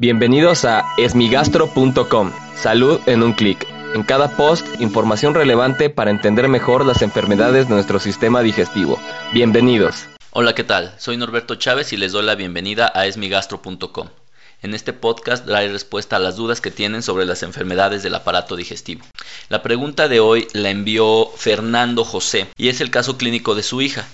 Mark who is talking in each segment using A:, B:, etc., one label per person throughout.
A: Bienvenidos a esmigastro.com. Salud en un clic. En cada post, información relevante para entender mejor las enfermedades de nuestro sistema digestivo. Bienvenidos.
B: Hola, ¿qué tal? Soy Norberto Chávez y les doy la bienvenida a esmigastro.com. En este podcast daré respuesta a las dudas que tienen sobre las enfermedades del aparato digestivo. La pregunta de hoy la envió Fernando José y es el caso clínico de su hija.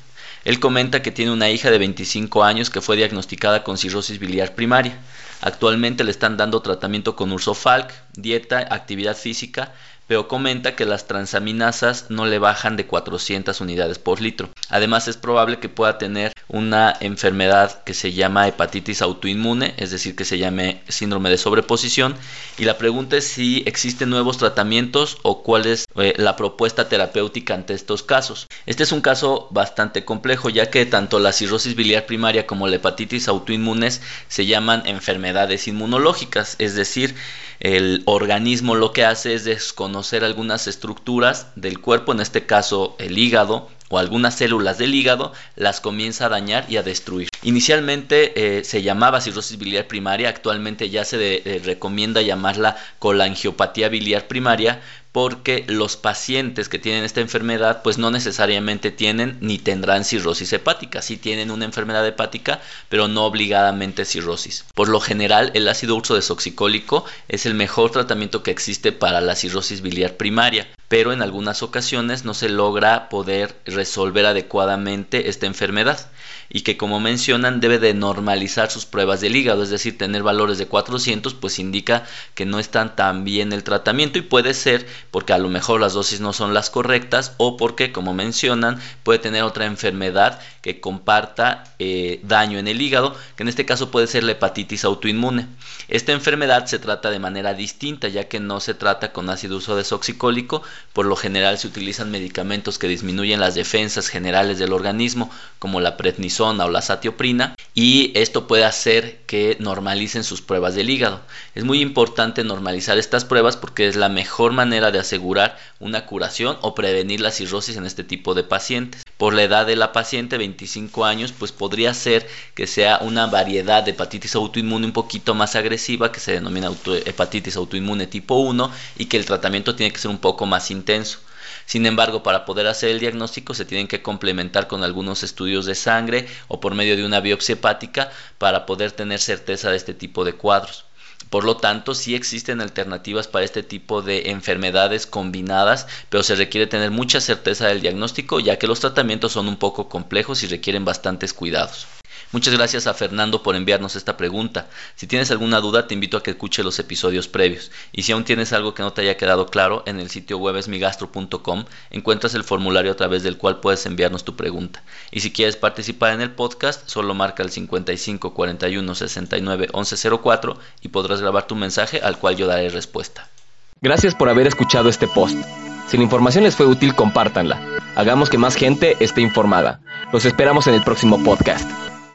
B: Él comenta que tiene una hija de 25 años que fue diagnosticada con cirrosis biliar primaria. Actualmente le están dando tratamiento con ursofalc, dieta, actividad física, pero comenta que las transaminasas no le bajan de 400 unidades por litro. Además es probable que pueda tener una enfermedad que se llama hepatitis autoinmune, es decir, que se llame síndrome de sobreposición. Y la pregunta es si existen nuevos tratamientos o cuál es eh, la propuesta terapéutica ante estos casos. Este es un caso bastante complejo, ya que tanto la cirrosis biliar primaria como la hepatitis autoinmunes se llaman enfermedades inmunológicas, es decir, el organismo lo que hace es desconocer algunas estructuras del cuerpo, en este caso el hígado, o algunas células del hígado las comienza a dañar y a destruir. Inicialmente eh, se llamaba cirrosis biliar primaria, actualmente ya se eh, recomienda llamarla colangiopatía biliar primaria porque los pacientes que tienen esta enfermedad pues no necesariamente tienen ni tendrán cirrosis hepática, sí tienen una enfermedad hepática pero no obligadamente cirrosis. Por lo general el ácido urso desoxicólico es el mejor tratamiento que existe para la cirrosis biliar primaria pero en algunas ocasiones no se logra poder resolver adecuadamente esta enfermedad y que como debe de normalizar sus pruebas del hígado, es decir, tener valores de 400 pues indica que no están tan bien el tratamiento y puede ser porque a lo mejor las dosis no son las correctas o porque como mencionan puede tener otra enfermedad que comparta eh, daño en el hígado, que en este caso puede ser la hepatitis autoinmune. Esta enfermedad se trata de manera distinta ya que no se trata con ácido uso desoxicólico, por lo general se utilizan medicamentos que disminuyen las defensas generales del organismo, como la prednisona o la satioprina, y esto puede hacer que normalicen sus pruebas del hígado. Es muy importante normalizar estas pruebas porque es la mejor manera de asegurar una curación o prevenir la cirrosis en este tipo de pacientes. Por la edad de la paciente, 25 años, pues podría ser que sea una variedad de hepatitis autoinmune un poquito más agresiva, que se denomina hepatitis autoinmune tipo 1, y que el tratamiento tiene que ser un poco más intenso. Sin embargo, para poder hacer el diagnóstico se tienen que complementar con algunos estudios de sangre o por medio de una biopsia hepática para poder tener certeza de este tipo de cuadros. Por lo tanto, sí existen alternativas para este tipo de enfermedades combinadas, pero se requiere tener mucha certeza del diagnóstico ya que los tratamientos son un poco complejos y requieren bastantes cuidados. Muchas gracias a Fernando por enviarnos esta pregunta. Si tienes alguna duda, te invito a que escuche los episodios previos. Y si aún tienes algo que no te haya quedado claro, en el sitio web esmigastro.com encuentras el formulario a través del cual puedes enviarnos tu pregunta. Y si quieres participar en el podcast, solo marca el 55 41 69 11 04 y podrás grabar tu mensaje al cual yo daré respuesta.
A: Gracias por haber escuchado este post. Si la información les fue útil, compártanla. Hagamos que más gente esté informada. Los esperamos en el próximo podcast.